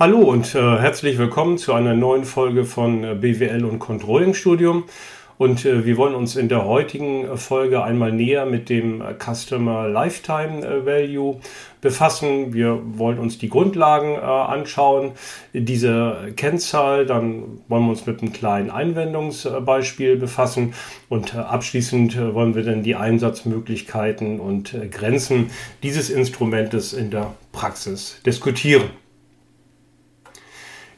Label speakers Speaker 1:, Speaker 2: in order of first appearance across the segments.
Speaker 1: Hallo und äh, herzlich willkommen zu einer neuen Folge von äh, BWL und Controlling Studium. Und äh, wir wollen uns in der heutigen äh, Folge einmal näher mit dem äh, Customer Lifetime Value befassen. Wir wollen uns die Grundlagen anschauen, diese Kennzahl. Dann wollen wir uns mit einem kleinen Einwendungsbeispiel befassen. Und abschließend wollen wir dann die Einsatzmöglichkeiten und Grenzen dieses Instrumentes in der Praxis diskutieren.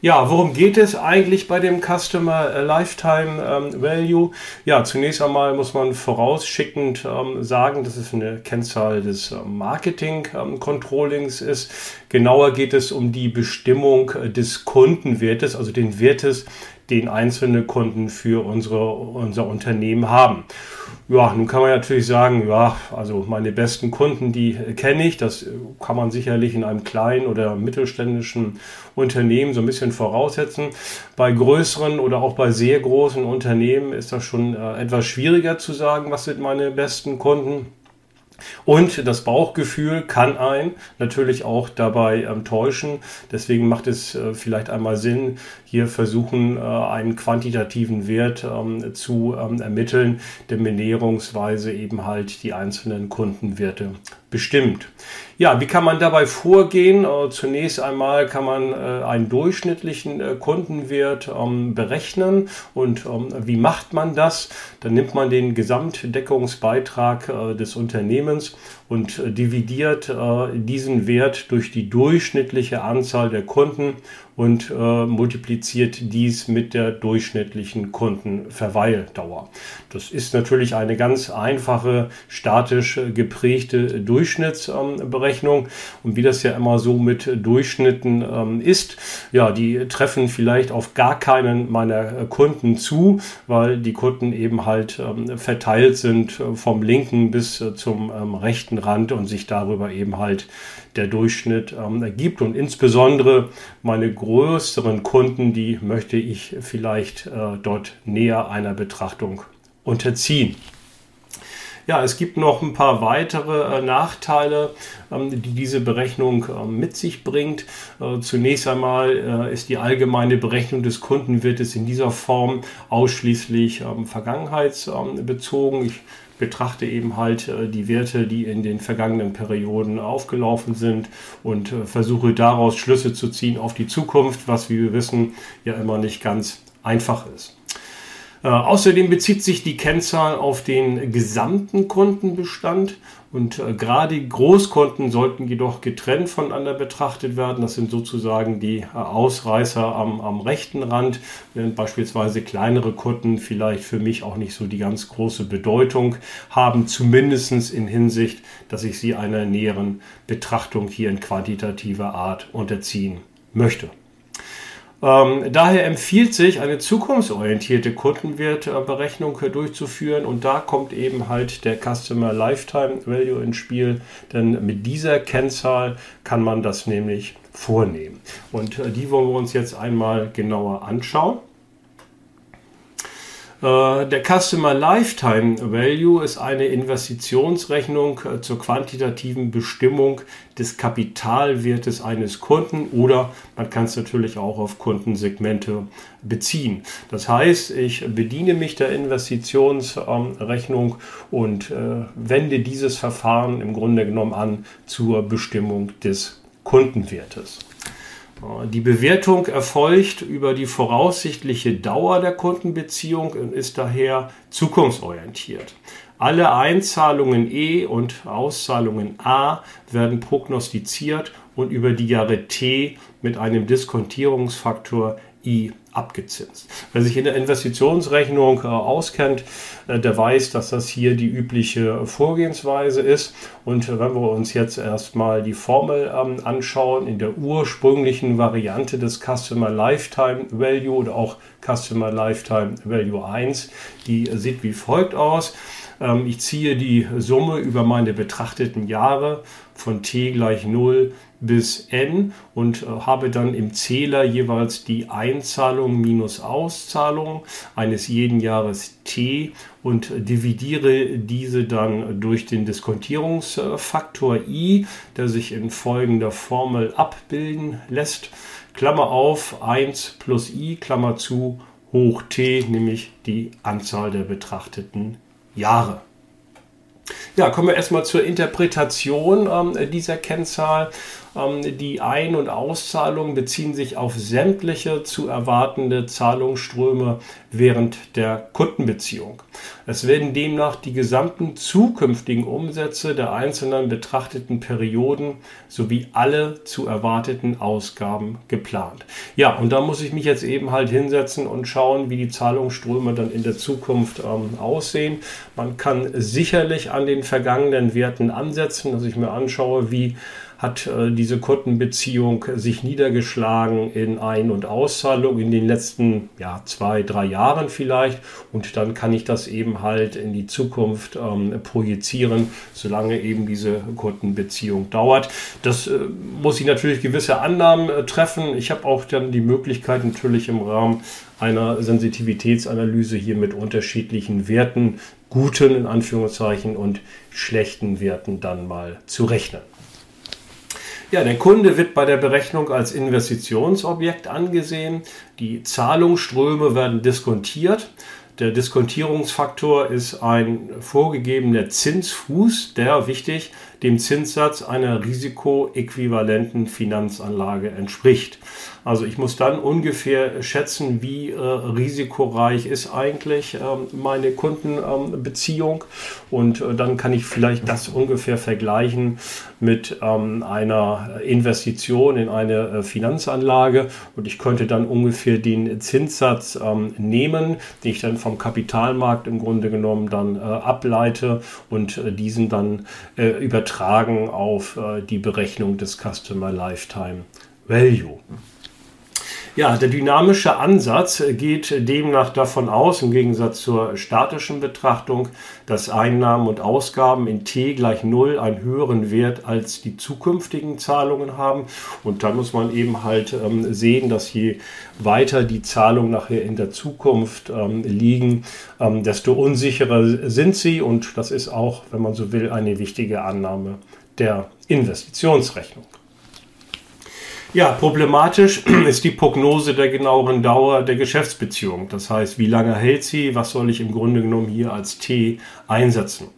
Speaker 1: Ja, worum geht es eigentlich bei dem Customer äh, Lifetime ähm, Value? Ja, zunächst einmal muss man vorausschickend ähm, sagen, dass es eine Kennzahl des äh, Marketing ähm, Controllings ist. Genauer geht es um die Bestimmung äh, des Kundenwertes, also den Wertes, den einzelne Kunden für unsere, unser Unternehmen haben. Ja, nun kann man natürlich sagen, ja, also meine besten Kunden, die kenne ich. Das kann man sicherlich in einem kleinen oder mittelständischen Unternehmen so ein bisschen voraussetzen. Bei größeren oder auch bei sehr großen Unternehmen ist das schon äh, etwas schwieriger zu sagen, was sind meine besten Kunden. Und das Bauchgefühl kann ein natürlich auch dabei ähm, täuschen. Deswegen macht es äh, vielleicht einmal Sinn, hier versuchen, äh, einen quantitativen Wert ähm, zu ähm, ermitteln, der näherungsweise eben halt die einzelnen Kundenwerte bestimmt. Ja, wie kann man dabei vorgehen? Äh, zunächst einmal kann man äh, einen durchschnittlichen äh, Kundenwert ähm, berechnen. Und ähm, wie macht man das? Dann nimmt man den Gesamtdeckungsbeitrag des Unternehmens und dividiert diesen Wert durch die durchschnittliche Anzahl der Kunden und äh, multipliziert dies mit der durchschnittlichen Kundenverweildauer. Das ist natürlich eine ganz einfache, statisch geprägte Durchschnittsberechnung. Ähm, und wie das ja immer so mit Durchschnitten ähm, ist, ja, die treffen vielleicht auf gar keinen meiner Kunden zu, weil die Kunden eben halt ähm, verteilt sind äh, vom linken bis äh, zum ähm, rechten Rand und sich darüber eben halt der Durchschnitt ähm, ergibt. Und insbesondere meine größeren Kunden, die möchte ich vielleicht äh, dort näher einer Betrachtung unterziehen. Ja, es gibt noch ein paar weitere äh, Nachteile, ähm, die diese Berechnung äh, mit sich bringt. Äh, zunächst einmal äh, ist die allgemeine Berechnung des Kundenwertes in dieser Form ausschließlich ähm, vergangenheitsbezogen. Ich betrachte eben halt äh, die Werte, die in den vergangenen Perioden aufgelaufen sind und äh, versuche daraus Schlüsse zu ziehen auf die Zukunft, was wie wir wissen ja immer nicht ganz einfach ist. Äh, außerdem bezieht sich die Kennzahl auf den gesamten Kundenbestand und äh, gerade Großkunden sollten jedoch getrennt voneinander betrachtet werden. Das sind sozusagen die äh, Ausreißer am, am rechten Rand, während beispielsweise kleinere Kunden vielleicht für mich auch nicht so die ganz große Bedeutung haben, zumindest in Hinsicht, dass ich sie einer näheren Betrachtung hier in quantitativer Art unterziehen möchte. Ähm, daher empfiehlt sich, eine zukunftsorientierte Kundenwertberechnung durchzuführen und da kommt eben halt der Customer Lifetime Value ins Spiel, denn mit dieser Kennzahl kann man das nämlich vornehmen. Und äh, die wollen wir uns jetzt einmal genauer anschauen. Äh, der Customer Lifetime Value ist eine Investitionsrechnung äh, zur quantitativen Bestimmung des Kapitalwertes eines Kunden oder man kann es natürlich auch auf Kundensegmente beziehen. Das heißt, ich bediene mich der Investitionsrechnung und äh, wende dieses Verfahren im Grunde genommen an zur Bestimmung des Kundenwertes. Die Bewertung erfolgt über die voraussichtliche Dauer der Kundenbeziehung und ist daher zukunftsorientiert. Alle Einzahlungen E und Auszahlungen A werden prognostiziert und über die Jahre T mit einem Diskontierungsfaktor I abgezinst. Wer sich in der Investitionsrechnung äh, auskennt, äh, der weiß, dass das hier die übliche Vorgehensweise ist. Und äh, wenn wir uns jetzt erstmal die Formel ähm, anschauen, in der ursprünglichen Variante des Customer Lifetime Value oder auch Customer Lifetime Value 1, die sieht wie folgt aus. Ähm, ich ziehe die Summe über meine betrachteten Jahre von t gleich 0 bis n und äh, habe dann im Zähler jeweils die Einzahlung minus Auszahlung eines jeden Jahres t und dividiere diese dann durch den Diskontierungsfaktor i, der sich in folgender Formel abbilden lässt. Klammer auf 1 plus i, Klammer zu, hoch t, nämlich die Anzahl der betrachteten Jahre. Ja, kommen wir erstmal zur Interpretation ähm, dieser Kennzahl. Ähm, die Ein- und Auszahlungen beziehen sich auf sämtliche zu erwartende Zahlungsströme während der Kundenbeziehung. Es werden demnach die gesamten zukünftigen Umsätze der einzelnen betrachteten Perioden sowie alle zu erwarteten Ausgaben geplant. Ja, und da muss ich mich jetzt eben halt hinsetzen und schauen, wie die Zahlungsströme dann in der Zukunft ähm, aussehen. Man kann sicherlich an den vergangenen Werten ansetzen, dass ich mir anschaue, wie hat äh, diese Kundenbeziehung sich niedergeschlagen in Ein- und Auszahlung in den letzten ja, zwei, drei Jahren vielleicht. Und dann kann ich das eben halt in die Zukunft ähm, projizieren, solange eben diese Kundenbeziehung dauert. Das äh, muss ich natürlich gewisse Annahmen äh, treffen. Ich habe auch dann die Möglichkeit natürlich im Rahmen einer Sensitivitätsanalyse hier mit unterschiedlichen Werten, guten in Anführungszeichen und schlechten Werten dann mal zu rechnen. Ja, der Kunde wird bei der Berechnung als Investitionsobjekt angesehen. Die Zahlungsströme werden diskontiert. Der Diskontierungsfaktor ist ein vorgegebener Zinsfuß, der, wichtig, dem Zinssatz einer risikoäquivalenten Finanzanlage entspricht. Also ich muss dann ungefähr schätzen, wie äh, risikoreich ist eigentlich ähm, meine Kundenbeziehung ähm, und äh, dann kann ich vielleicht das ungefähr vergleichen mit ähm, einer Investition in eine äh, Finanzanlage und ich könnte dann ungefähr den Zinssatz ähm, nehmen, den ich dann vom Kapitalmarkt im Grunde genommen dann äh, ableite und äh, diesen dann äh, übertragen auf die Berechnung des Customer Lifetime Value. Ja, der dynamische Ansatz geht demnach davon aus, im Gegensatz zur statischen Betrachtung, dass Einnahmen und Ausgaben in t gleich 0 einen höheren Wert als die zukünftigen Zahlungen haben. Und dann muss man eben halt ähm, sehen, dass je weiter die Zahlungen nachher in der Zukunft ähm, liegen, ähm, desto unsicherer sind sie. Und das ist auch, wenn man so will, eine wichtige Annahme der Investitionsrechnung. Ja, problematisch ist die Prognose der genaueren Dauer der Geschäftsbeziehung. Das heißt, wie lange hält sie? Was soll ich im Grunde genommen hier als T einsetzen?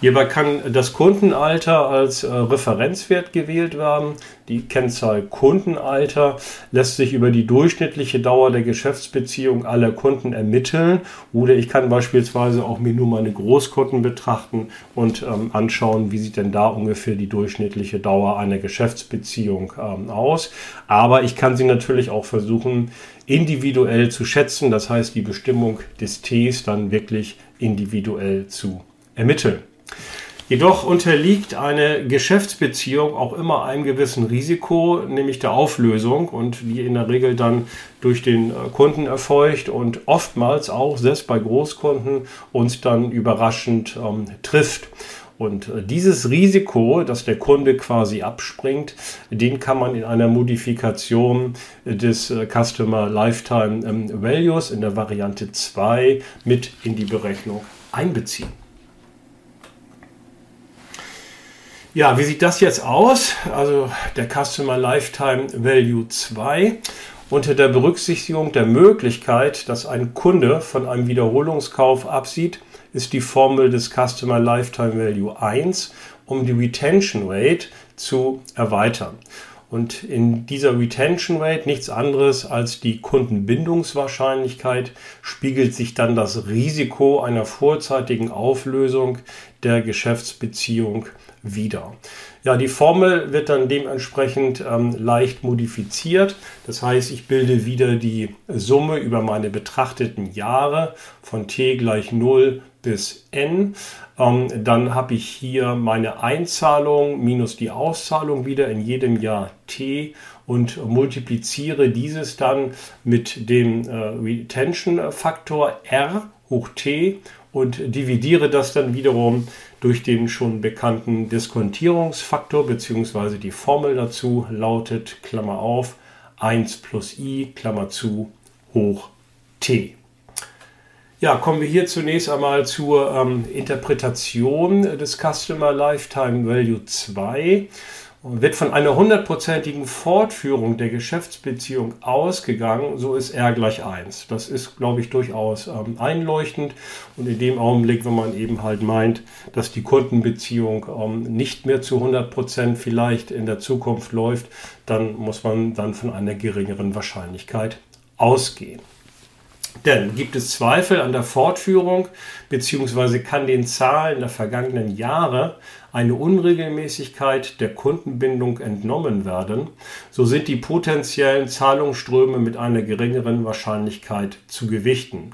Speaker 1: Hierbei kann das Kundenalter als äh, Referenzwert gewählt werden. Die Kennzahl Kundenalter lässt sich über die durchschnittliche Dauer der Geschäftsbeziehung aller Kunden ermitteln. Oder ich kann beispielsweise auch mir nur meine Großkunden betrachten und ähm, anschauen, wie sieht denn da ungefähr die durchschnittliche Dauer einer Geschäftsbeziehung ähm, aus. Aber ich kann sie natürlich auch versuchen, individuell zu schätzen. Das heißt, die Bestimmung des Ts dann wirklich individuell zu ermitteln. Jedoch unterliegt eine Geschäftsbeziehung auch immer einem gewissen Risiko, nämlich der Auflösung und die in der Regel dann durch den äh, Kunden erfolgt und oftmals auch, selbst bei Großkunden, uns dann überraschend ähm, trifft. Und äh, dieses Risiko, dass der Kunde quasi abspringt, den kann man in einer Modifikation des äh, Customer Lifetime ähm, Values in der Variante 2 mit in die Berechnung einbeziehen. Ja, wie sieht das jetzt aus? Also der Customer Lifetime Value 2 unter der Berücksichtigung der Möglichkeit, dass ein Kunde von einem Wiederholungskauf absieht, ist die Formel des Customer Lifetime Value 1, um die Retention Rate zu erweitern. Und in dieser Retention Rate nichts anderes als die Kundenbindungswahrscheinlichkeit spiegelt sich dann das Risiko einer vorzeitigen Auflösung der Geschäftsbeziehung wieder. Ja, die Formel wird dann dementsprechend ähm, leicht modifiziert. Das heißt, ich bilde wieder die Summe über meine betrachteten Jahre von t gleich 0 bis n. Ähm, dann habe ich hier meine Einzahlung minus die Auszahlung wieder in jedem Jahr t und multipliziere dieses dann mit dem äh, Retention-Faktor r hoch t und dividiere das dann wiederum durch den schon bekannten Diskontierungsfaktor bzw. die Formel dazu lautet Klammer auf 1 plus i Klammer zu hoch t. Ja, kommen wir hier zunächst einmal zur ähm, Interpretation des Customer Lifetime Value 2. wird von einer hundertprozentigen Fortführung der Geschäftsbeziehung ausgegangen, so ist R gleich 1. Das ist, glaube ich, durchaus ähm, einleuchtend. Und in dem Augenblick, wenn man eben halt meint, dass die Kundenbeziehung ähm, nicht mehr zu 100 Prozent vielleicht in der Zukunft läuft, dann muss man dann von einer geringeren Wahrscheinlichkeit ausgehen. Denn gibt es Zweifel an der Fortführung bzw. kann den Zahlen der vergangenen Jahre eine Unregelmäßigkeit der Kundenbindung entnommen werden, so sind die potenziellen Zahlungsströme mit einer geringeren Wahrscheinlichkeit zu gewichten.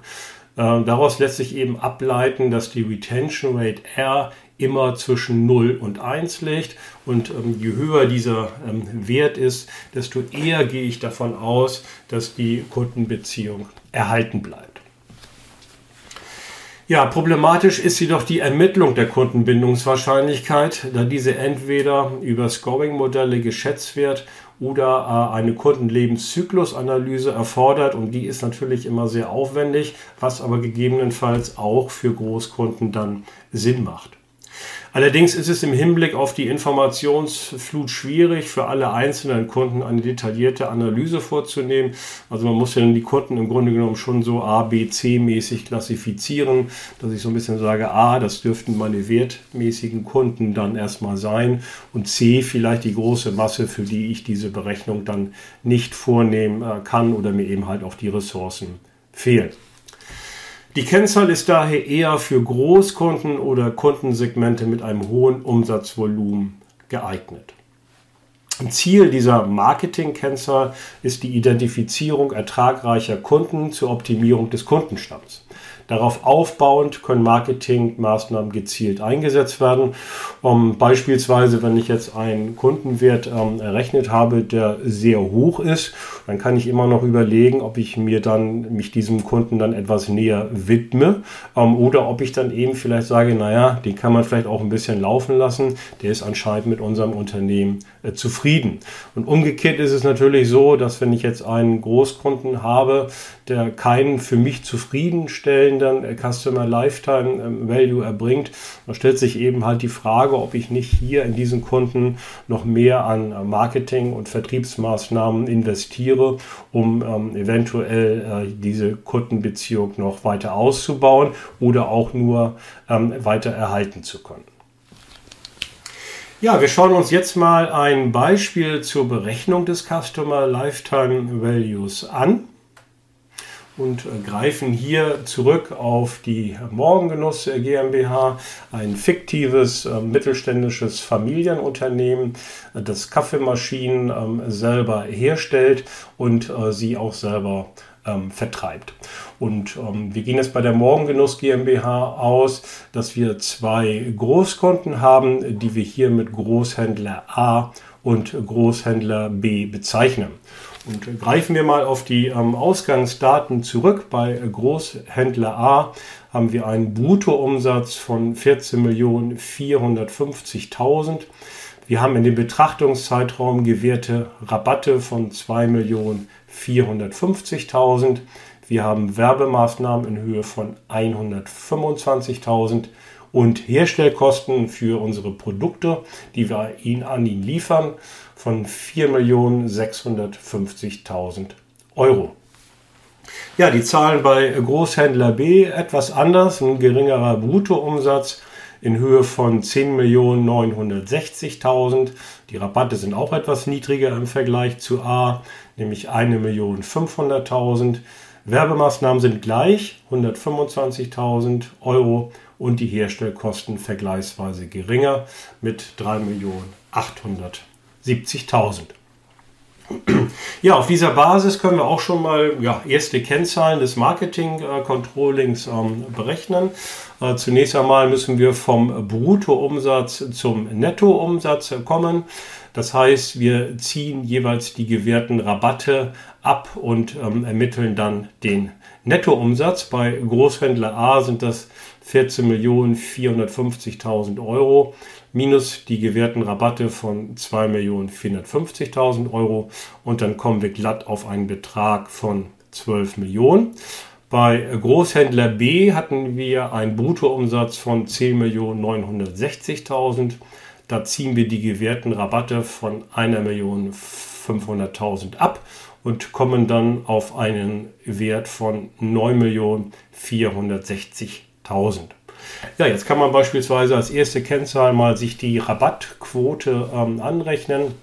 Speaker 1: Äh, daraus lässt sich eben ableiten, dass die Retention Rate R immer zwischen 0 und 1 liegt. Und ähm, je höher dieser ähm, Wert ist, desto eher gehe ich davon aus, dass die Kundenbeziehung erhalten bleibt. Ja, problematisch ist jedoch die Ermittlung der Kundenbindungswahrscheinlichkeit, da diese entweder über Scoring-Modelle geschätzt wird oder äh, eine Kundenlebenszyklusanalyse erfordert und die ist natürlich immer sehr aufwendig, was aber gegebenenfalls auch für Großkunden dann Sinn macht. Allerdings ist es im Hinblick auf die Informationsflut schwierig, für alle einzelnen Kunden eine detaillierte Analyse vorzunehmen. Also man muss ja die Kunden im Grunde genommen schon so A, B, C mäßig klassifizieren, dass ich so ein bisschen sage, A, das dürften meine wertmäßigen Kunden dann erstmal sein und C, vielleicht die große Masse, für die ich diese Berechnung dann nicht vornehmen äh, kann oder mir eben halt auch die Ressourcen fehlen. Die Kennzahl ist daher eher für Großkunden oder Kundensegmente mit einem hohen Umsatzvolumen geeignet. Ziel dieser Marketing-Kennzahl ist die Identifizierung ertragreicher Kunden zur Optimierung des Kundenstamms. Darauf aufbauend können Marketingmaßnahmen gezielt eingesetzt werden. Um, beispielsweise, wenn ich jetzt einen Kundenwert ähm, errechnet habe, der sehr hoch ist, dann kann ich immer noch überlegen, ob ich mir dann mich diesem Kunden dann etwas näher widme ähm, oder ob ich dann eben vielleicht sage, naja, den kann man vielleicht auch ein bisschen laufen lassen. Der ist anscheinend mit unserem Unternehmen äh, zufrieden. Und umgekehrt ist es natürlich so, dass wenn ich jetzt einen Großkunden habe, der keinen für mich zufriedenstellenden äh, Customer Lifetime ähm, Value erbringt, dann stellt sich eben halt die Frage, ob ich nicht hier in diesen Kunden noch mehr an äh, Marketing und Vertriebsmaßnahmen investiere, um ähm, eventuell äh, diese Kundenbeziehung noch weiter auszubauen oder auch nur ähm, weiter erhalten zu können. Ja, wir schauen uns jetzt mal ein Beispiel zur Berechnung des Customer Lifetime Values an und äh, greifen hier zurück auf die Morgengenuss GmbH, ein fiktives äh, mittelständisches Familienunternehmen, äh, das Kaffeemaschinen ähm, selber herstellt und sie auch selber ähm, vertreibt. Und ähm, wir gehen jetzt bei der Morgengenuss GmbH aus, dass wir zwei Großkonten haben, die wir hier mit Großhändler A und Großhändler B bezeichnen. Und greifen wir mal auf die ähm, Ausgangsdaten zurück. Bei Großhändler A haben wir einen Bruttoumsatz von 14.450.000. Wir haben in dem Betrachtungszeitraum gewährte Rabatte von 2.450.000. Wir haben Werbemaßnahmen in Höhe von 125.000 und Herstellkosten für unsere Produkte, die wir ihn an ihn liefern, von 4.650.000 Euro. Ja, die Zahlen bei Großhändler B etwas anders, ein geringerer Bruttoumsatz in Höhe von 10.960.000. Die Rabatte sind auch etwas niedriger im Vergleich zu A, nämlich 1.500.000. Werbemaßnahmen sind gleich, 125.000 Euro und die Herstellkosten vergleichsweise geringer mit 3.870.000. Ja, auf dieser Basis können wir auch schon mal ja, erste Kennzahlen des Marketing-Controllings ähm, berechnen. Äh, zunächst einmal müssen wir vom Bruttoumsatz zum Nettoumsatz kommen. Das heißt, wir ziehen jeweils die gewährten Rabatte ab und ähm, ermitteln dann den Nettoumsatz. Bei Großhändler A sind das 14.450.000 Euro minus die gewährten Rabatte von 2.450.000 Euro und dann kommen wir glatt auf einen Betrag von 12 Millionen. Bei Großhändler B hatten wir einen Bruttoumsatz von 10.960.000, Da ziehen wir die gewährten Rabatte von 1.500.000 ab und kommen dann auf einen Wert von 9.460.000. Ja, jetzt kann man beispielsweise als erste Kennzahl mal sich die Rabattquote ähm, anrechnen.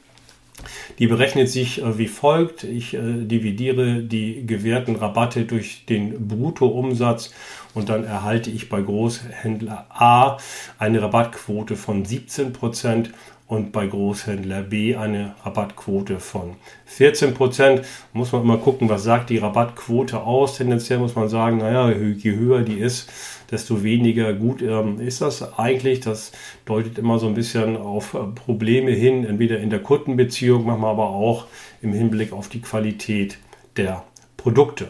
Speaker 1: Die berechnet sich äh, wie folgt. Ich äh, dividiere die gewährten Rabatte durch den Bruttoumsatz und dann erhalte ich bei Großhändler A eine Rabattquote von 17 Prozent und bei Großhändler B eine Rabattquote von 14 Prozent. Muss man immer gucken, was sagt die Rabattquote aus. Tendenziell muss man sagen, naja, je höher die ist, desto weniger gut ähm, ist das eigentlich. Das deutet immer so ein bisschen auf äh, Probleme hin, entweder in der Kundenbeziehung, manchmal aber auch im Hinblick auf die Qualität der Produkte.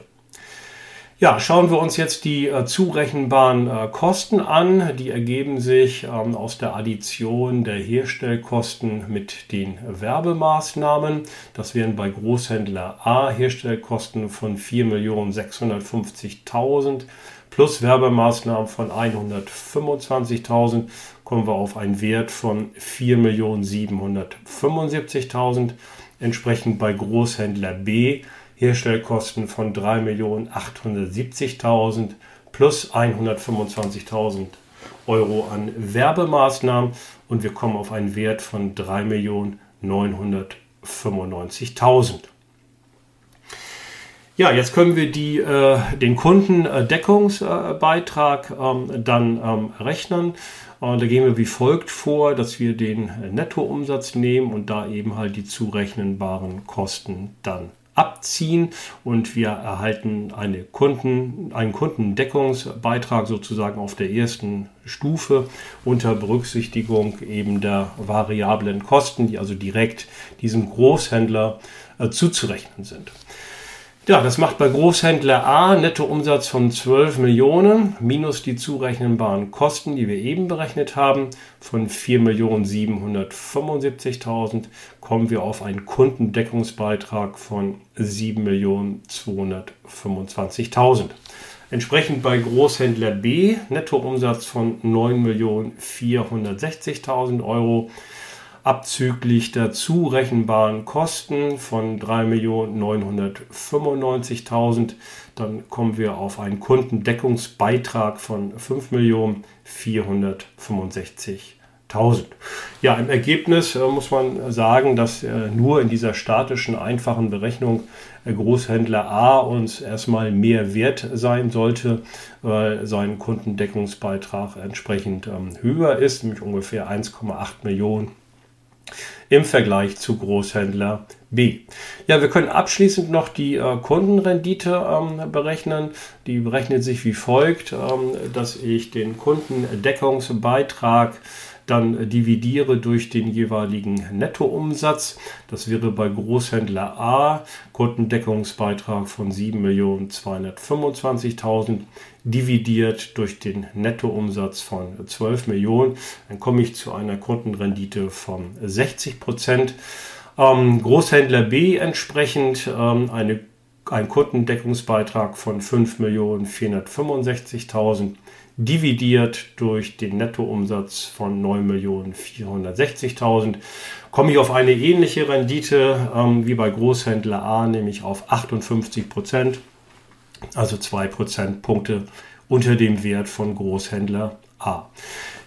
Speaker 1: Ja, schauen wir uns jetzt die äh, zurechenbaren äh, Kosten an. Die ergeben sich ähm, aus der Addition der Herstellkosten mit den Werbemaßnahmen. Das wären bei Großhändler A Herstellkosten von 4.650.000 plus Werbemaßnahmen von 125.000 kommen wir auf einen Wert von 4.775.000. Entsprechend bei Großhändler B Herstellkosten von 3.870.000 plus 125.000 Euro an Werbemaßnahmen und wir kommen auf einen Wert von 3.995.000. Ja, jetzt können wir die, äh, den Kundendeckungsbeitrag ähm, dann ähm, rechnen. Und da gehen wir wie folgt vor, dass wir den Nettoumsatz nehmen und da eben halt die zurechnenbaren Kosten dann abziehen und wir erhalten eine Kunden, einen Kundendeckungsbeitrag sozusagen auf der ersten Stufe unter Berücksichtigung eben der variablen Kosten, die also direkt diesem Großhändler äh, zuzurechnen sind. Ja, das macht bei Großhändler A Nettoumsatz von 12 Millionen minus die zurechnenbaren Kosten, die wir eben berechnet haben, von 4.775.000 kommen wir auf einen Kundendeckungsbeitrag von 7.225.000. Entsprechend bei Großhändler B Nettoumsatz von 9.460.000 Euro abzüglich der zurechenbaren Kosten von 3.995.000. Dann kommen wir auf einen Kundendeckungsbeitrag von 5.465.000. Ja, im Ergebnis äh, muss man sagen, dass äh, nur in dieser statischen, einfachen Berechnung äh, Großhändler A uns erstmal mehr wert sein sollte, weil sein Kundendeckungsbeitrag entsprechend ähm, höher ist, nämlich ungefähr 1,8 Millionen im Vergleich zu Großhändler B. Ja, wir können abschließend noch die äh, Kundenrendite ähm, berechnen. Die berechnet sich wie folgt, ähm, dass ich den Kundendeckungsbeitrag dann dividiere durch den jeweiligen Nettoumsatz. Das wäre bei Großhändler A Kundendeckungsbeitrag von 7.225.000 dividiert durch den Nettoumsatz von 12 Millionen. Dann komme ich zu einer Kundenrendite von 60 Prozent. Ähm, Großhändler B entsprechend ähm, eine, ein Kundendeckungsbeitrag von 5.465.000 dividiert durch den Nettoumsatz von 9.460.000 komme ich auf eine ähnliche Rendite ähm, wie bei Großhändler A, nämlich auf 58 Prozent, also 2 Prozentpunkte unter dem Wert von Großhändler A.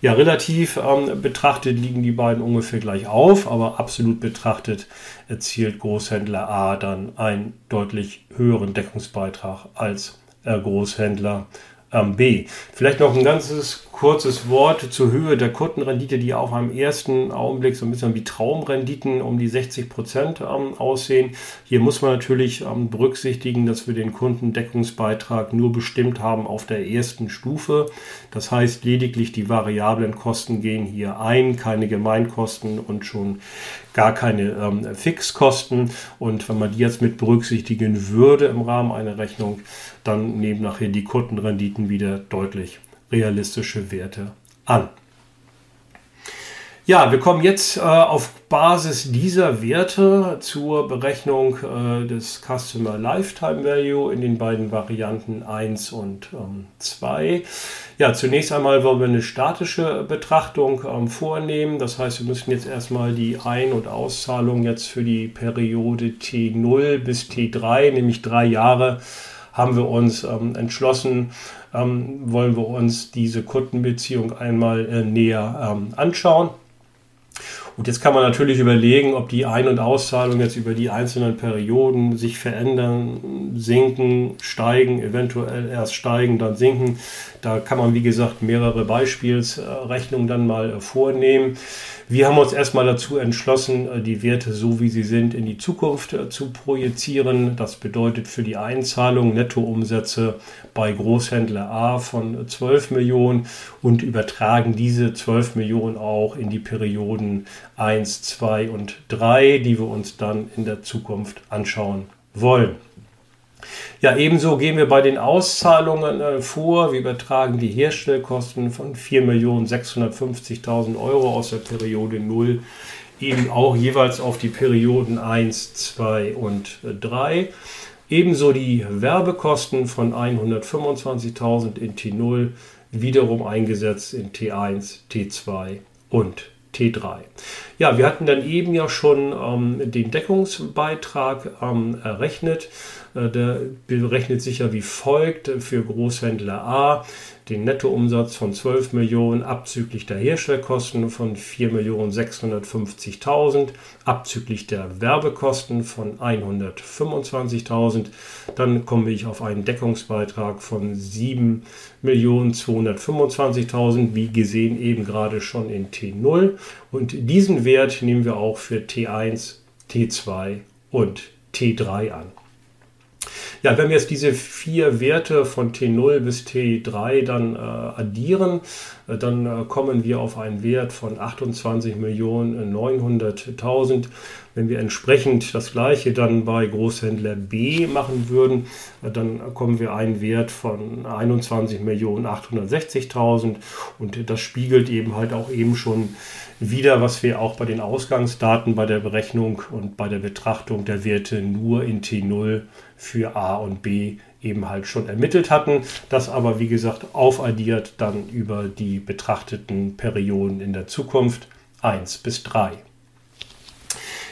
Speaker 1: Ja, relativ ähm, betrachtet liegen die beiden ungefähr gleich auf, aber absolut betrachtet erzielt Großhändler A dann einen deutlich höheren Deckungsbeitrag als äh, Großhändler ähm, B. Vielleicht noch ein ganzes kurzes Wort zur Höhe der Kundenrendite, die auf einem ersten Augenblick so ein bisschen wie Traumrenditen um die 60 Prozent ähm, aussehen. Hier muss man natürlich ähm, berücksichtigen, dass wir den Kundendeckungsbeitrag nur bestimmt haben auf der ersten Stufe. Das heißt, lediglich die variablen Kosten gehen hier ein, keine Gemeinkosten und schon gar keine ähm, Fixkosten. Und wenn man die jetzt mit berücksichtigen würde im Rahmen einer Rechnung, dann nehmen nachher die Kundenrenditen wieder deutlich realistische Werte an. Ja, wir kommen jetzt äh, auf Basis dieser Werte zur Berechnung äh, des Customer Lifetime Value in den beiden Varianten 1 und ähm, 2. Ja, zunächst einmal wollen wir eine statische Betrachtung ähm, vornehmen. Das heißt, wir müssen jetzt erstmal die Ein- und Auszahlung jetzt für die Periode T0 bis T3, nämlich drei Jahre, haben wir uns ähm, entschlossen, ähm, wollen wir uns diese Kundenbeziehung einmal äh, näher ähm, anschauen. Und jetzt kann man natürlich überlegen, ob die Ein- und Auszahlungen jetzt über die einzelnen Perioden sich verändern, sinken, steigen, eventuell erst steigen, dann sinken. Da kann man, wie gesagt, mehrere Beispielsrechnungen dann mal vornehmen. Wir haben uns erstmal dazu entschlossen, äh, die Werte so wie sie sind in die Zukunft äh, zu projizieren. Das bedeutet für die Einzahlung Nettoumsätze bei Großhändler A von 12 Millionen und übertragen diese 12 Millionen auch in die Perioden 1, 2 und 3, die wir uns dann in der Zukunft anschauen wollen. Ja, ebenso gehen wir bei den Auszahlungen äh, vor. Wir übertragen die Herstellkosten von 4.650.000 Euro aus der Periode 0 eben auch jeweils auf die Perioden 1, 2 und 3. Ebenso die Werbekosten von 125.000 in T0 wiederum eingesetzt in T1, T2 und T3. Ja, wir hatten dann eben ja schon ähm, den Deckungsbeitrag ähm, errechnet. Äh, der berechnet sich ja wie folgt für Großhändler A den Nettoumsatz von 12 Millionen abzüglich der Herstellkosten von 4.650.000, abzüglich der Werbekosten von 125.000. Dann komme ich auf einen Deckungsbeitrag von 7.225.000, wie gesehen eben gerade schon in T0. Und diesen Wert nehmen wir auch für T1, T2 und T3 an. Ja, wenn wir jetzt diese vier Werte von T0 bis T3 dann äh, addieren, äh, dann äh, kommen wir auf einen Wert von 28.900.000. Wenn wir entsprechend das gleiche dann bei Großhändler B machen würden, äh, dann kommen wir einen Wert von 21.860.000 und das spiegelt eben halt auch eben schon wieder, was wir auch bei den Ausgangsdaten bei der Berechnung und bei der Betrachtung der Werte nur in T0 für A und B eben halt schon ermittelt hatten, das aber wie gesagt aufaddiert dann über die betrachteten Perioden in der Zukunft 1 bis 3.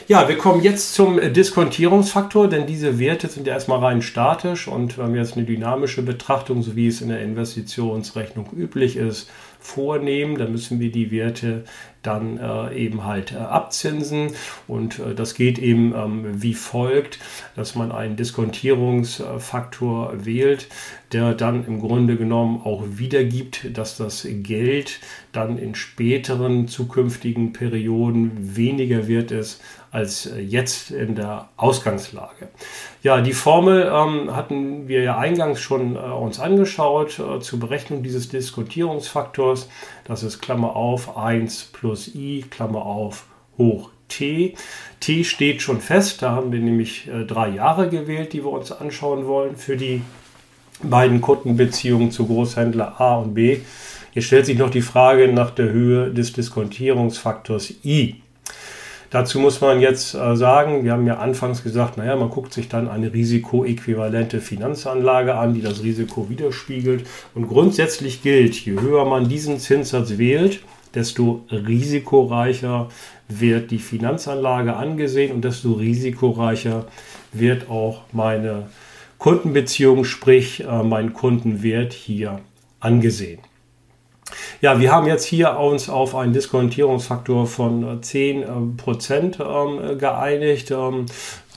Speaker 1: Ja, wir kommen jetzt zum Diskontierungsfaktor, denn diese Werte sind ja erstmal rein statisch und wenn wir jetzt eine dynamische Betrachtung, so wie es in der Investitionsrechnung üblich ist, vornehmen, dann müssen wir die Werte dann äh, eben halt äh, abzinsen. Und äh, das geht eben ähm, wie folgt, dass man einen Diskontierungsfaktor wählt, der dann im Grunde genommen auch wiedergibt, dass das Geld dann in späteren zukünftigen Perioden weniger wert ist als äh, jetzt in der Ausgangslage. Ja, die Formel ähm, hatten wir ja eingangs schon äh, uns angeschaut äh, zur Berechnung dieses Diskontierungsfaktors. Das ist Klammer auf 1 plus i, Klammer auf hoch t. t steht schon fest, da haben wir nämlich äh, drei Jahre gewählt, die wir uns anschauen wollen für die beiden Kundenbeziehungen zu Großhändler A und B. Hier stellt sich noch die Frage nach der Höhe des Diskontierungsfaktors i. Dazu muss man jetzt äh, sagen, wir haben ja anfangs gesagt, naja, man guckt sich dann eine risikoäquivalente Finanzanlage an, die das Risiko widerspiegelt. Und grundsätzlich gilt, je höher man diesen Zinssatz wählt, desto risikoreicher wird die Finanzanlage angesehen und desto risikoreicher wird auch meine Kundenbeziehung, sprich äh, mein Kundenwert hier angesehen. Ja, wir haben jetzt hier uns auf einen Diskontierungsfaktor von 10 äh, Prozent ähm, geeinigt. Ähm,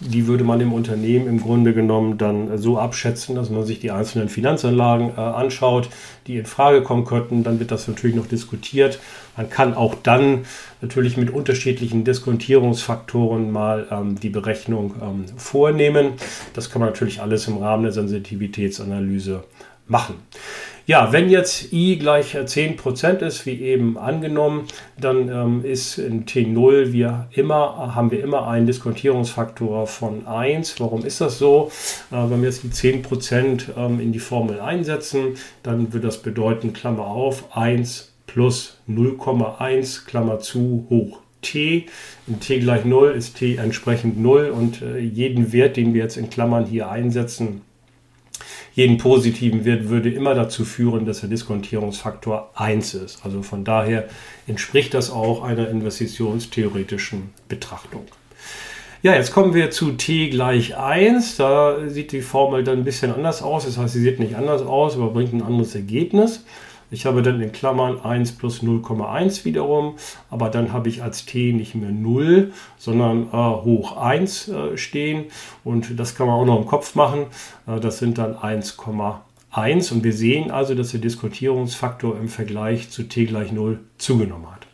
Speaker 1: die würde man im Unternehmen im Grunde genommen dann so abschätzen, dass man sich die einzelnen Finanzanlagen äh, anschaut, die in Frage kommen könnten. Dann wird das natürlich noch diskutiert. Man kann auch dann natürlich mit unterschiedlichen Diskontierungsfaktoren mal ähm, die Berechnung vornehmen. Das kann man natürlich alles im Rahmen der Sensitivitätsanalyse machen. Ja, wenn jetzt i gleich 10% ist, wie eben angenommen, dann ähm, ist in T0 wir immer, haben wir immer einen Diskontierungsfaktor von 1. Warum ist das so? Äh, wenn wir jetzt die 10% ähm, in die Formel einsetzen, dann würde das bedeuten, Klammer auf, 1 plus 0,1 Klammer zu hoch t. In t gleich 0 ist t entsprechend 0 und äh, jeden Wert, den wir jetzt in Klammern hier einsetzen, jeden positiven Wert würde immer dazu führen, dass der Diskontierungsfaktor 1 ist. Also von daher entspricht das auch einer investitionstheoretischen Betrachtung. Ja, jetzt kommen wir zu t gleich 1. Da sieht die Formel dann ein bisschen anders aus. Das heißt, sie sieht nicht anders aus, aber bringt ein anderes Ergebnis. Ich habe dann in Klammern 1 plus 0,1 wiederum, aber dann habe ich als t nicht mehr 0, sondern äh, hoch 1 äh, stehen und das kann man auch noch im Kopf machen. Äh, das sind dann 1,1 und wir sehen also, dass der Diskutierungsfaktor im Vergleich zu t gleich 0 zugenommen hat.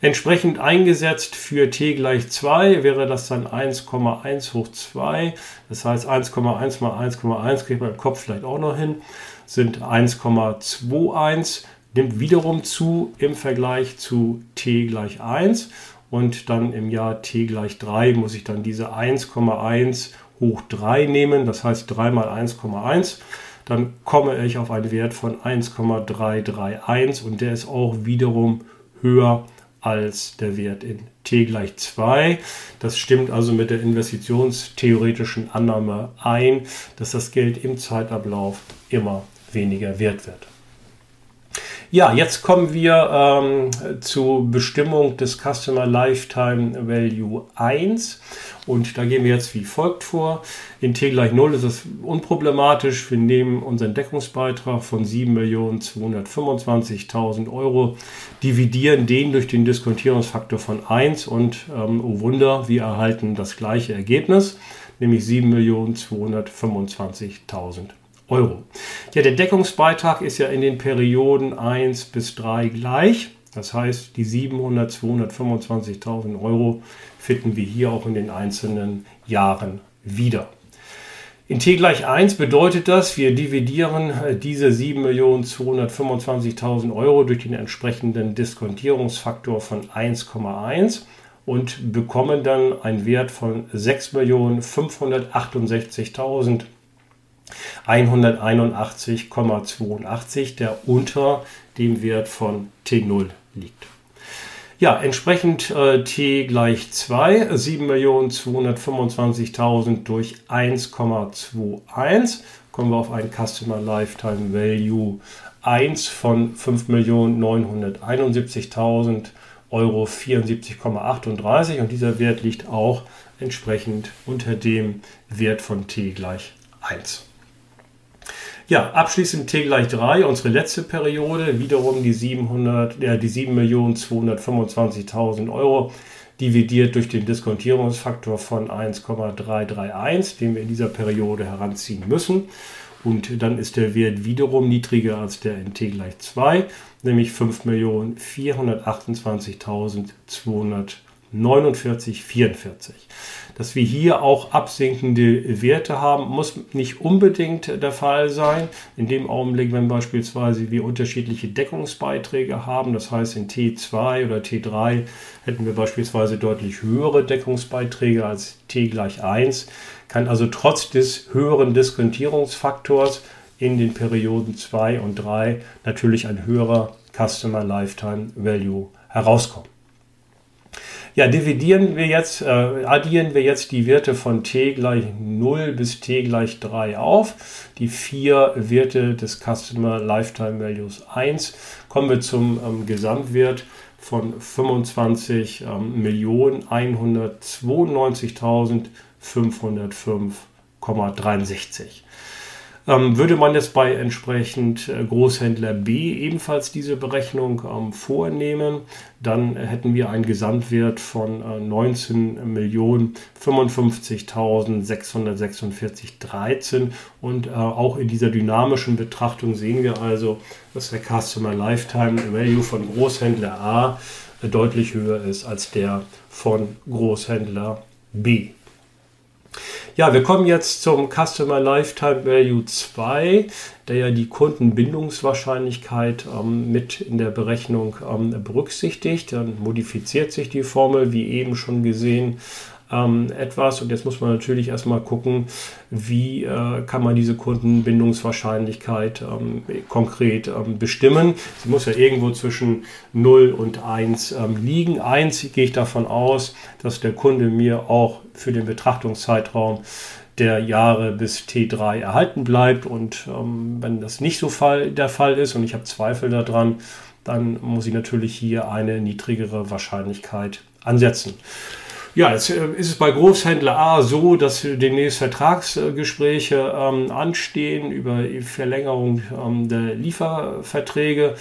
Speaker 1: Entsprechend eingesetzt für t gleich 2 wäre das dann 1,1 hoch 2. Das heißt 1,1 mal 1,1 kriegt man im Kopf vielleicht auch noch hin sind 1,21, nimmt wiederum zu im Vergleich zu t gleich 1 und dann im Jahr t gleich 3 muss ich dann diese 1,1 hoch 3 nehmen, das heißt 3 mal 1,1. Dann komme ich auf einen Wert von 1,331 und der ist auch wiederum höher als der Wert in t gleich 2. Das stimmt also mit der investitionstheoretischen Annahme ein, dass das Geld im Zeitablauf immer weniger wert wird. Ja, jetzt kommen wir ähm, zur Bestimmung des Customer Lifetime Value 1 und da gehen wir jetzt wie folgt vor. In T gleich 0 ist es unproblematisch. Wir nehmen unseren Deckungsbeitrag von 7.225.000 Euro, dividieren den durch den Diskontierungsfaktor von 1 und ähm, oh Wunder, wir erhalten das gleiche Ergebnis, nämlich 7.225.000 Euro. Euro. Ja, der Deckungsbeitrag ist ja in den Perioden 1 bis 3 gleich. Das heißt, die 700, 225.000 Euro finden wir hier auch in den einzelnen Jahren wieder. In t gleich 1 bedeutet das, wir dividieren äh, diese 7.225.000 Euro durch den entsprechenden Diskontierungsfaktor von 1,1 und bekommen dann einen Wert von 6.568.000 181,82, der unter dem Wert von T0 liegt. Ja, entsprechend äh, T gleich 2, 7.225.000 durch 1,21, kommen wir auf einen Customer Lifetime Value 1 von 5.971.000 Euro 74,38 und dieser Wert liegt auch entsprechend unter dem Wert von T gleich 1. Ja, abschließend T gleich 3, unsere letzte Periode, wiederum die 700, äh, die 7.225.000 Euro dividiert durch den Diskontierungsfaktor von 1,331, den wir in dieser Periode heranziehen müssen. Und dann ist der Wert wiederum niedriger als der in T gleich 2, nämlich 5.428.249,44 dass wir hier auch absinkende Werte haben, muss nicht unbedingt der Fall sein. In dem Augenblick, wenn beispielsweise wir unterschiedliche Deckungsbeiträge haben, das heißt in T2 oder T3 hätten wir beispielsweise deutlich höhere Deckungsbeiträge als T gleich 1, kann also trotz des höheren Diskontierungsfaktors in den Perioden 2 und 3 natürlich ein höherer Customer Lifetime Value herauskommen. Ja, dividieren wir jetzt, äh, addieren wir jetzt die Werte von t gleich 0 bis t gleich 3 auf. Die vier Werte des Customer Lifetime Values 1 kommen wir zum ähm, Gesamtwert von 25.192.505,63. Ähm, würde man jetzt bei entsprechend äh, Großhändler B ebenfalls diese Berechnung ähm, vornehmen, dann hätten wir einen Gesamtwert von äh, 19.055.646,13 und äh, auch in dieser dynamischen Betrachtung sehen wir also, dass der Customer Lifetime Value von Großhändler A äh, deutlich höher ist als der von Großhändler B. Ja, wir kommen jetzt zum Customer Lifetime Value 2, der ja die Kundenbindungswahrscheinlichkeit ähm, mit in der Berechnung ähm, berücksichtigt. Dann modifiziert sich die Formel, wie eben schon gesehen, ähm, etwas. Und jetzt muss man natürlich erstmal gucken, wie äh, kann man diese Kundenbindungswahrscheinlichkeit ähm, konkret ähm, bestimmen. Sie muss ja irgendwo zwischen 0 und 1 ähm, liegen. 1 gehe ich davon aus, dass der Kunde mir auch für den Betrachtungszeitraum der Jahre bis T3 erhalten bleibt. Und ähm, wenn das nicht so Fall, der Fall ist und ich habe Zweifel daran, dann muss ich natürlich hier eine niedrigere Wahrscheinlichkeit ansetzen. Ja, jetzt äh, ist es bei Großhändler A so, dass demnächst Vertragsgespräche ähm, anstehen über die Verlängerung ähm, der Lieferverträge.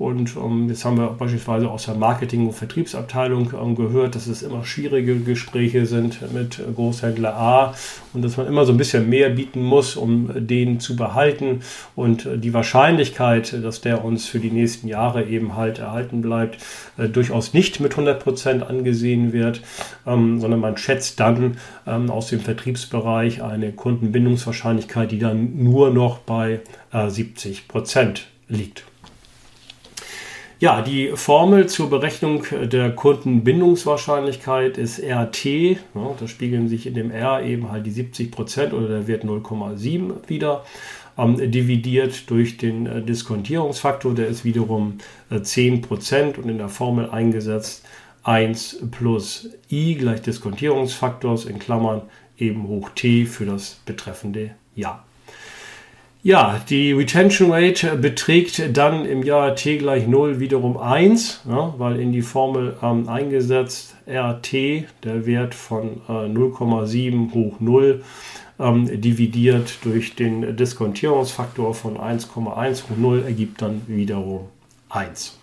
Speaker 1: Und ähm, jetzt haben wir beispielsweise aus der Marketing- und Vertriebsabteilung ähm, gehört, dass es immer schwierige Gespräche sind mit Großhändler A und dass man immer so ein bisschen mehr bieten muss, um den zu behalten. Und äh, die Wahrscheinlichkeit, dass der uns für die nächsten Jahre eben halt erhalten bleibt, äh, durchaus nicht mit 100 Prozent angesehen wird, ähm, sondern man schätzt dann ähm, aus dem Vertriebsbereich eine Kundenbindungswahrscheinlichkeit, die dann nur noch bei äh, 70 Prozent liegt. Ja, die Formel zur Berechnung der Kundenbindungswahrscheinlichkeit ist RT. Ja, da spiegeln sich in dem R eben halt die 70 Prozent oder der Wert 0,7 wieder. Ähm, dividiert durch den äh, Diskontierungsfaktor, der ist wiederum äh, 10 Prozent und in der Formel eingesetzt 1 plus i gleich Diskontierungsfaktors in Klammern eben hoch t für das betreffende Jahr. Ja, die Retention Rate beträgt dann im Jahr t gleich 0 wiederum 1, ja, weil in die Formel ähm, eingesetzt rt, der Wert von äh, 0,7 hoch 0, ähm, dividiert durch den Diskontierungsfaktor von 1,1 hoch 0 ergibt dann wiederum 1.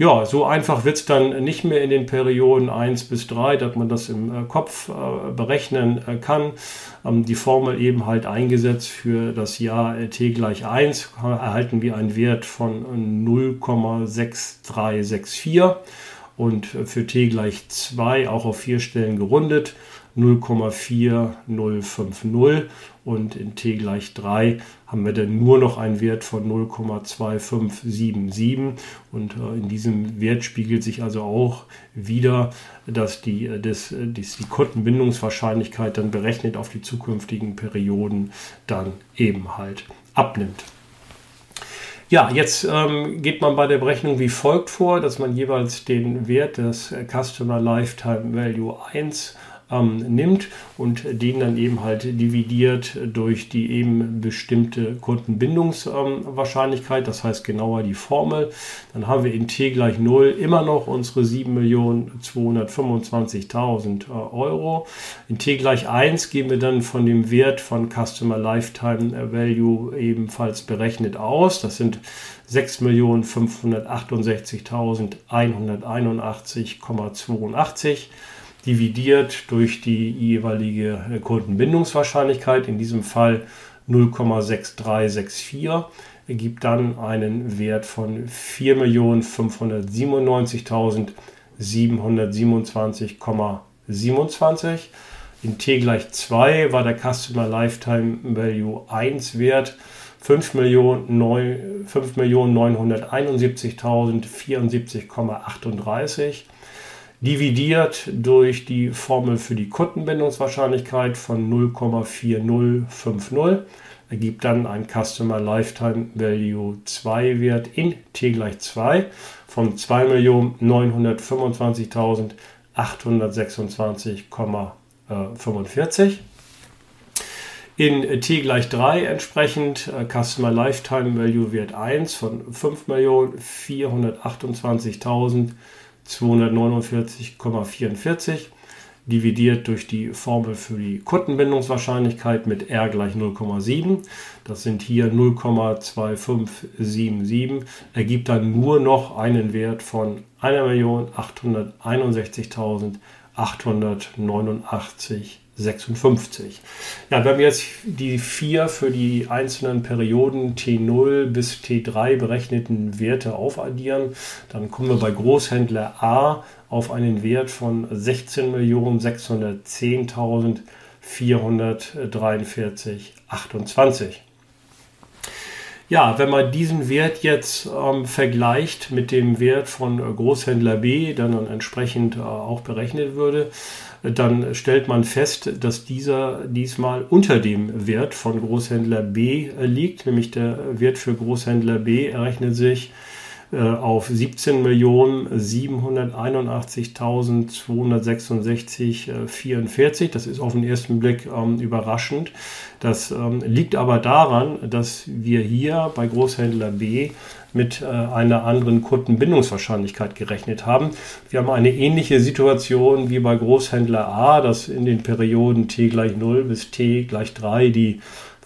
Speaker 1: Ja, so einfach wird es dann nicht mehr in den Perioden 1 bis 3, dass man das im äh, Kopf äh, berechnen äh, kann. Ähm, die Formel eben halt eingesetzt für das Jahr t gleich 1 erhalten wir einen Wert von 0,6364 und für t gleich 2 auch auf vier Stellen gerundet 0,4050 und in t gleich 3 haben wir dann nur noch einen Wert von 0,2577 und äh, in diesem Wert spiegelt sich also auch wieder, dass die, äh, das, äh, die, die Kundenbindungswahrscheinlichkeit dann berechnet auf die zukünftigen Perioden dann eben halt abnimmt. Ja, jetzt ähm, geht man bei der Berechnung wie folgt vor, dass man jeweils den Wert des Customer Lifetime Value 1 ähm, nimmt und den dann eben halt dividiert durch die eben bestimmte Kundenbindungswahrscheinlichkeit, das heißt genauer die Formel. Dann haben wir in t gleich 0 immer noch unsere 7.225.000 äh, Euro. In t gleich 1 gehen wir dann von dem Wert von Customer Lifetime Value ebenfalls berechnet aus. Das sind 6.568.181,82 dividiert durch die jeweilige äh, Kundenbindungswahrscheinlichkeit, in diesem Fall 0,6364, ergibt dann einen Wert von 4.597.727,27. In T gleich 2 war der Customer Lifetime Value 1 Wert 5.971.074,38 dividiert durch die Formel für die Kundenbindungswahrscheinlichkeit von 0,4050 ergibt dann ein Customer Lifetime Value 2 Wert in t gleich 2 von 2.925.826,45. In t gleich 3 entsprechend äh, Customer Lifetime Value Wert 1 von 5.428.000 249,44 dividiert durch die Formel für die Kundenbindungswahrscheinlichkeit mit R gleich 0,7. Das sind hier 0,2577, ergibt dann nur noch einen Wert von 1.861.889 56. Ja, wenn wir jetzt die vier für die einzelnen Perioden T0 bis T3 berechneten Werte aufaddieren, dann kommen wir bei Großhändler A auf einen Wert von 16.610.443,28. Ja, wenn man diesen Wert jetzt ähm, vergleicht mit dem Wert von Großhändler B, der dann entsprechend äh, auch berechnet würde, dann stellt man fest, dass dieser diesmal unter dem Wert von Großhändler B liegt, nämlich der Wert für Großhändler B errechnet sich auf 17.781.266,44. Das ist auf den ersten Blick ähm, überraschend. Das ähm, liegt aber daran, dass wir hier bei Großhändler B mit äh, einer anderen Kundenbindungswahrscheinlichkeit gerechnet haben. Wir haben eine ähnliche Situation wie bei Großhändler A, dass in den Perioden t gleich 0 bis t gleich 3 die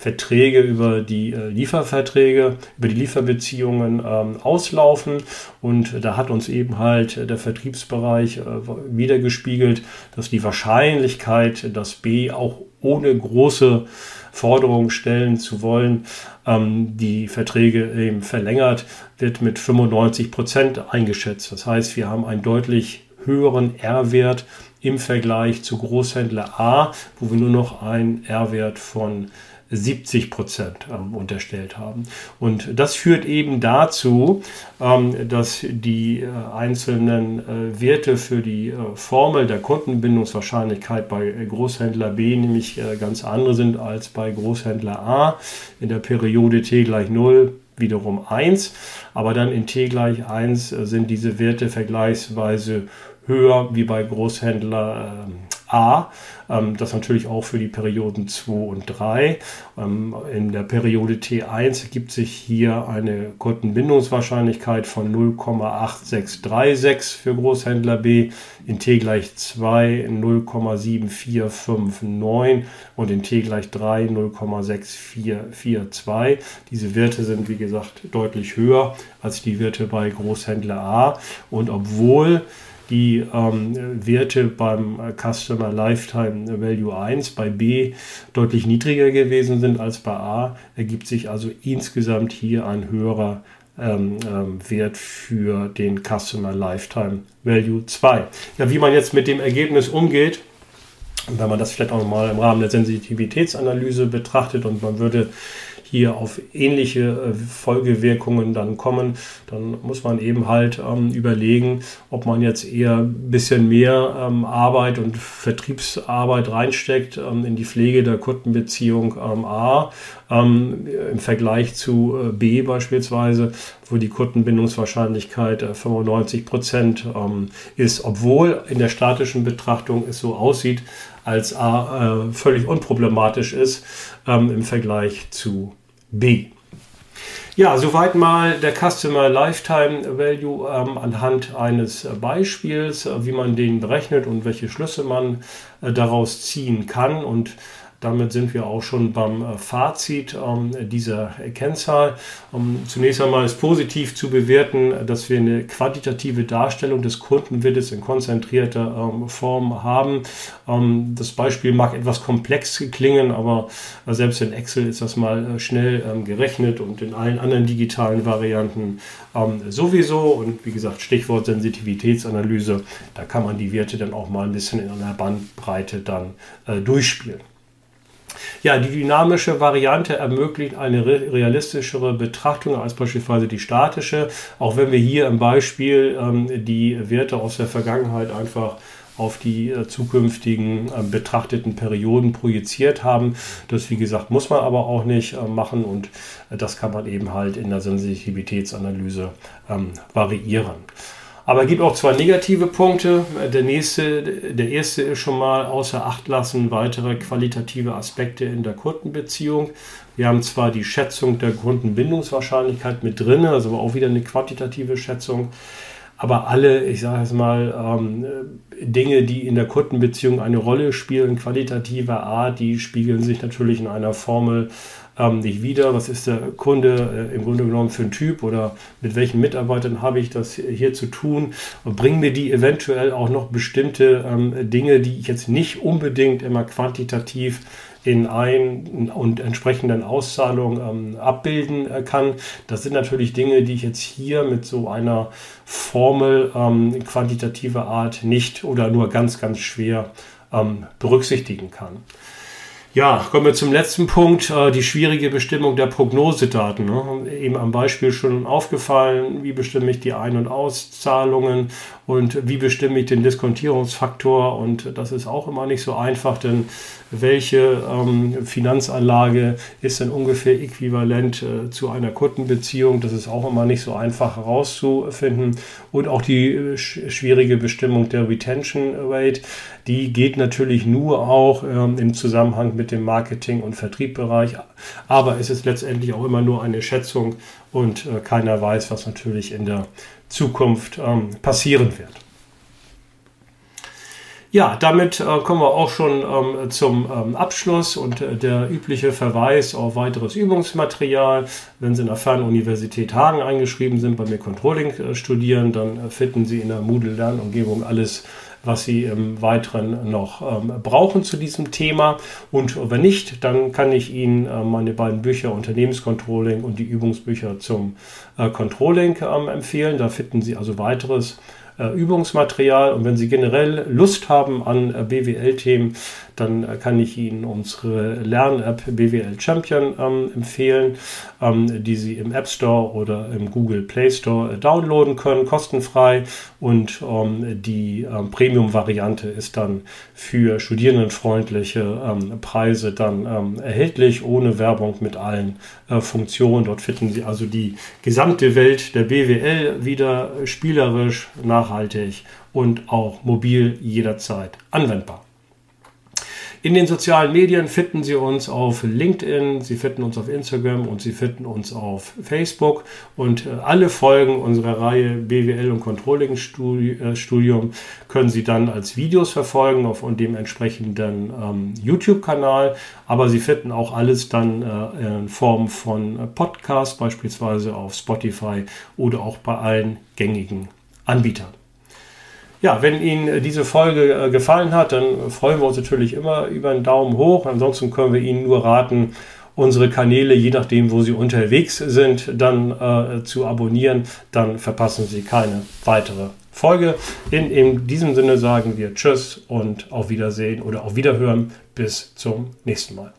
Speaker 1: Verträge über die äh, Lieferverträge, über die Lieferbeziehungen ähm, auslaufen. Und da hat uns eben halt der Vertriebsbereich äh, wiedergespiegelt, dass die Wahrscheinlichkeit, dass B auch ohne große Forderungen stellen zu wollen, ähm, die Verträge eben verlängert, wird mit 95 Prozent eingeschätzt. Das heißt, wir haben einen deutlich höheren R-Wert im Vergleich zu Großhändler A, wo wir nur noch einen R-Wert von 70 Prozent ähm, unterstellt haben. Und das führt eben dazu, ähm, dass die äh, einzelnen äh, Werte für die äh, Formel der Kundenbindungswahrscheinlichkeit bei Großhändler B nämlich äh, ganz andere sind als bei Großhändler A. In der Periode t gleich 0 wiederum 1, aber dann in t gleich 1 äh, sind diese Werte vergleichsweise höher wie bei Großhändler ähm, A. Ähm, das natürlich auch für die Perioden 2 und 3. Ähm, in der Periode T1 ergibt sich hier eine Kundenbindungswahrscheinlichkeit von 0,8636 für Großhändler B, in T gleich 2 0,7459 und in T gleich 3 0,6442. Diese Werte sind wie gesagt deutlich höher als die Werte bei Großhändler A und obwohl die ähm, Werte beim Customer Lifetime Value 1 bei B deutlich niedriger gewesen sind als bei A, ergibt sich also insgesamt hier ein höherer ähm, ähm, Wert für den Customer Lifetime Value 2. Ja, wie man jetzt mit dem Ergebnis umgeht, wenn man das vielleicht auch nochmal im Rahmen der Sensitivitätsanalyse betrachtet und man würde hier auf ähnliche äh, Folgewirkungen dann kommen, dann muss man eben halt ähm, überlegen, ob man jetzt eher ein bisschen mehr ähm, Arbeit und Vertriebsarbeit reinsteckt ähm, in die Pflege der Kundenbeziehung ähm, A ähm, im Vergleich zu äh, B beispielsweise, wo die Kundenbindungswahrscheinlichkeit äh, 95 Prozent ähm, ist, obwohl in der statischen Betrachtung es so aussieht, als A äh, völlig unproblematisch ist ähm, im Vergleich zu B. Ja, soweit mal der Customer Lifetime Value ähm, anhand eines Beispiels, äh, wie man den berechnet und welche Schlüsse man äh, daraus ziehen kann. Und damit sind wir auch schon beim äh, Fazit ähm, dieser Kennzahl. Um, zunächst einmal ist positiv zu bewerten, dass wir eine quantitative Darstellung des Kundenwilles in konzentrierter ähm, Form haben. Ähm, das Beispiel mag etwas komplex klingen, aber äh, selbst in Excel ist das mal äh, schnell ähm, gerechnet und in allen anderen digitalen Varianten ähm, sowieso. Und wie gesagt, Stichwort Sensitivitätsanalyse, da kann man die Werte dann auch mal ein bisschen in einer Bandbreite dann durchspielen. Ja, die dynamische Variante ermöglicht eine realistischere Betrachtung als beispielsweise die statische, auch wenn wir hier im Beispiel ähm, die Werte aus der Vergangenheit einfach auf die äh, zukünftigen äh, betrachteten Perioden projiziert haben. Das, wie gesagt, muss man aber auch nicht äh, machen und äh, das kann man eben halt in der Sensitivitätsanalyse ähm, variieren. Aber es gibt auch zwei negative Punkte. Der nächste, der erste ist schon mal außer Acht lassen weitere qualitative Aspekte in der Kundenbeziehung. Wir haben zwar die Schätzung der Kundenbindungswahrscheinlichkeit mit drin, also auch wieder eine quantitative Schätzung, aber alle, ich sage es mal, ähm, Dinge, die in der Kundenbeziehung eine Rolle spielen, qualitativer Art, die spiegeln sich natürlich in einer Formel ähm, nicht wieder. Was ist der Kunde äh, im Grunde genommen für ein Typ oder mit welchen Mitarbeitern habe ich das hier zu tun? Und bringen mir die eventuell auch noch bestimmte ähm, Dinge, die ich jetzt nicht unbedingt immer quantitativ in ein und entsprechenden Auszahlungen ähm, abbilden äh, kann. Das sind natürlich Dinge, die ich jetzt hier mit so einer Formel ähm, quantitativer Art nicht oder nur ganz, ganz schwer ähm, berücksichtigen kann. Ja, kommen wir zum letzten Punkt, äh, die schwierige Bestimmung der Prognosedaten. Ne? Eben am Beispiel schon aufgefallen, wie bestimme ich die Ein- und Auszahlungen und wie bestimme ich den Diskontierungsfaktor. Und das ist auch immer nicht so einfach, denn welche ähm, Finanzanlage ist denn ungefähr äquivalent äh, zu einer Kundenbeziehung? Das ist auch immer nicht so einfach herauszufinden. Und auch die äh, schwierige Bestimmung der Retention Rate, die geht natürlich nur auch ähm, im Zusammenhang mit dem Marketing- und Vertriebbereich. Aber es ist letztendlich auch immer nur eine Schätzung und äh, keiner weiß, was natürlich in der Zukunft ähm, passieren wird. Ja, damit äh, kommen wir auch schon ähm, zum ähm, Abschluss und äh, der übliche Verweis auf weiteres Übungsmaterial. Wenn Sie in der Fernuniversität Hagen eingeschrieben sind, bei mir Controlling äh, studieren, dann äh, finden Sie in der Moodle-Lernumgebung alles, was Sie im Weiteren noch ähm, brauchen zu diesem Thema. Und wenn nicht, dann kann ich Ihnen äh, meine beiden Bücher Unternehmenscontrolling und die Übungsbücher zum äh, Controlling ähm, empfehlen. Da finden Sie also weiteres äh, Übungsmaterial. Und wenn Sie generell Lust haben an BWL-Themen, dann kann ich Ihnen unsere Lern-App BWL Champion ähm, empfehlen, ähm, die Sie im App Store oder im Google Play Store äh, downloaden können, kostenfrei. Und ähm, die ähm, Premium-Variante ist dann für studierendenfreundliche ähm, Preise dann erhältlich, ohne Werbung mit allen äh, Funktionen. Dort finden Sie also die gesamte Welt der BWL wieder spielerisch, nachhaltig und auch mobil jederzeit anwendbar. In den sozialen Medien finden Sie uns auf LinkedIn, Sie finden uns auf Instagram und Sie finden uns auf Facebook. Und äh, alle Folgen unserer Reihe BWL und Controlling äh, Studium können Sie dann als Videos verfolgen auf dem entsprechenden ähm, YouTube-Kanal. Aber Sie finden auch alles dann äh, in Form von Podcasts, beispielsweise auf Spotify oder auch bei allen gängigen Anbietern. Ja, wenn Ihnen äh, diese Folge äh, gefallen hat, dann freuen wir uns natürlich immer über einen Daumen hoch. Ansonsten können wir Ihnen nur raten, unsere Kanäle, je nachdem, wo Sie unterwegs sind, dann äh, zu abonnieren. Dann verpassen Sie keine weitere Folge. In, in diesem Sinne sagen wir Tschüss und auf Wiedersehen oder auf Wiederhören. Bis zum nächsten Mal.